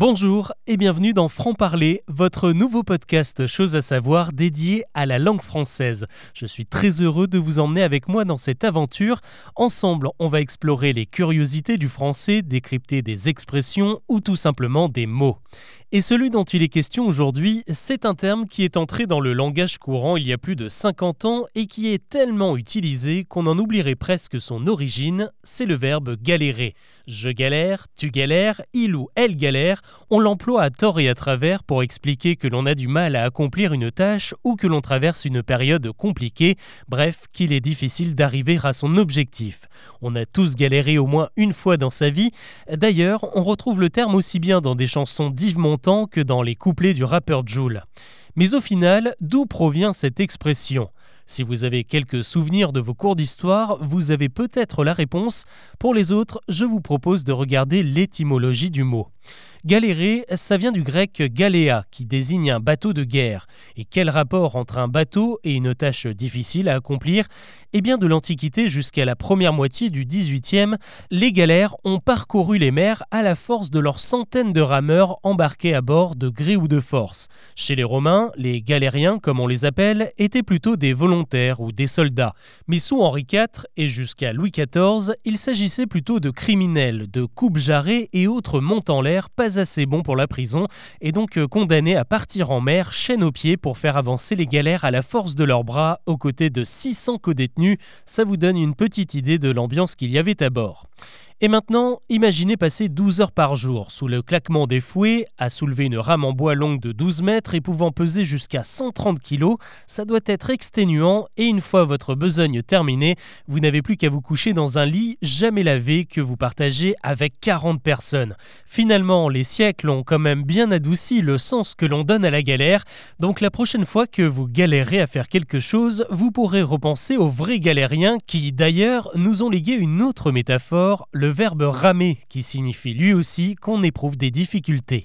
Bonjour et bienvenue dans Franc Parler, votre nouveau podcast Chose à savoir dédié à la langue française. Je suis très heureux de vous emmener avec moi dans cette aventure. Ensemble, on va explorer les curiosités du français, décrypter des expressions ou tout simplement des mots. Et celui dont il est question aujourd'hui, c'est un terme qui est entré dans le langage courant il y a plus de 50 ans et qui est tellement utilisé qu'on en oublierait presque son origine, c'est le verbe galérer. Je galère, tu galères, il ou elle galère, on l'emploie à tort et à travers pour expliquer que l'on a du mal à accomplir une tâche ou que l'on traverse une période compliquée, bref, qu'il est difficile d'arriver à son objectif. On a tous galéré au moins une fois dans sa vie, d'ailleurs on retrouve le terme aussi bien dans des chansons d'Yves que dans les couplets du rappeur Joule. Mais au final, d'où provient cette expression? Si vous avez quelques souvenirs de vos cours d'histoire, vous avez peut-être la réponse. Pour les autres, je vous propose de regarder l'étymologie du mot. Galérer, ça vient du grec galéa, qui désigne un bateau de guerre. Et quel rapport entre un bateau et une tâche difficile à accomplir? Eh bien, de l'Antiquité jusqu'à la première moitié du XVIIIe, les galères ont parcouru les mers à la force de leurs centaines de rameurs embarqués à bord de gré ou de force. Chez les Romains, les galériens, comme on les appelle, étaient plutôt des volontaires ou des soldats. Mais sous Henri IV et jusqu'à Louis XIV, il s'agissait plutôt de criminels, de coupes jarrets et autres montants en pas assez bon pour la prison et donc euh, condamné à partir en mer, chaîne aux pieds, pour faire avancer les galères à la force de leurs bras, aux côtés de 600 co-détenus. Ça vous donne une petite idée de l'ambiance qu'il y avait à bord. Et maintenant, imaginez passer 12 heures par jour sous le claquement des fouets, à soulever une rame en bois longue de 12 mètres et pouvant peser jusqu'à 130 kg. Ça doit être exténuant et une fois votre besogne terminée, vous n'avez plus qu'à vous coucher dans un lit jamais lavé que vous partagez avec 40 personnes. Finalement, les siècles ont quand même bien adouci le sens que l'on donne à la galère, donc la prochaine fois que vous galérez à faire quelque chose, vous pourrez repenser aux vrais galériens qui d'ailleurs nous ont légué une autre métaphore, le verbe ramer, qui signifie lui aussi qu'on éprouve des difficultés.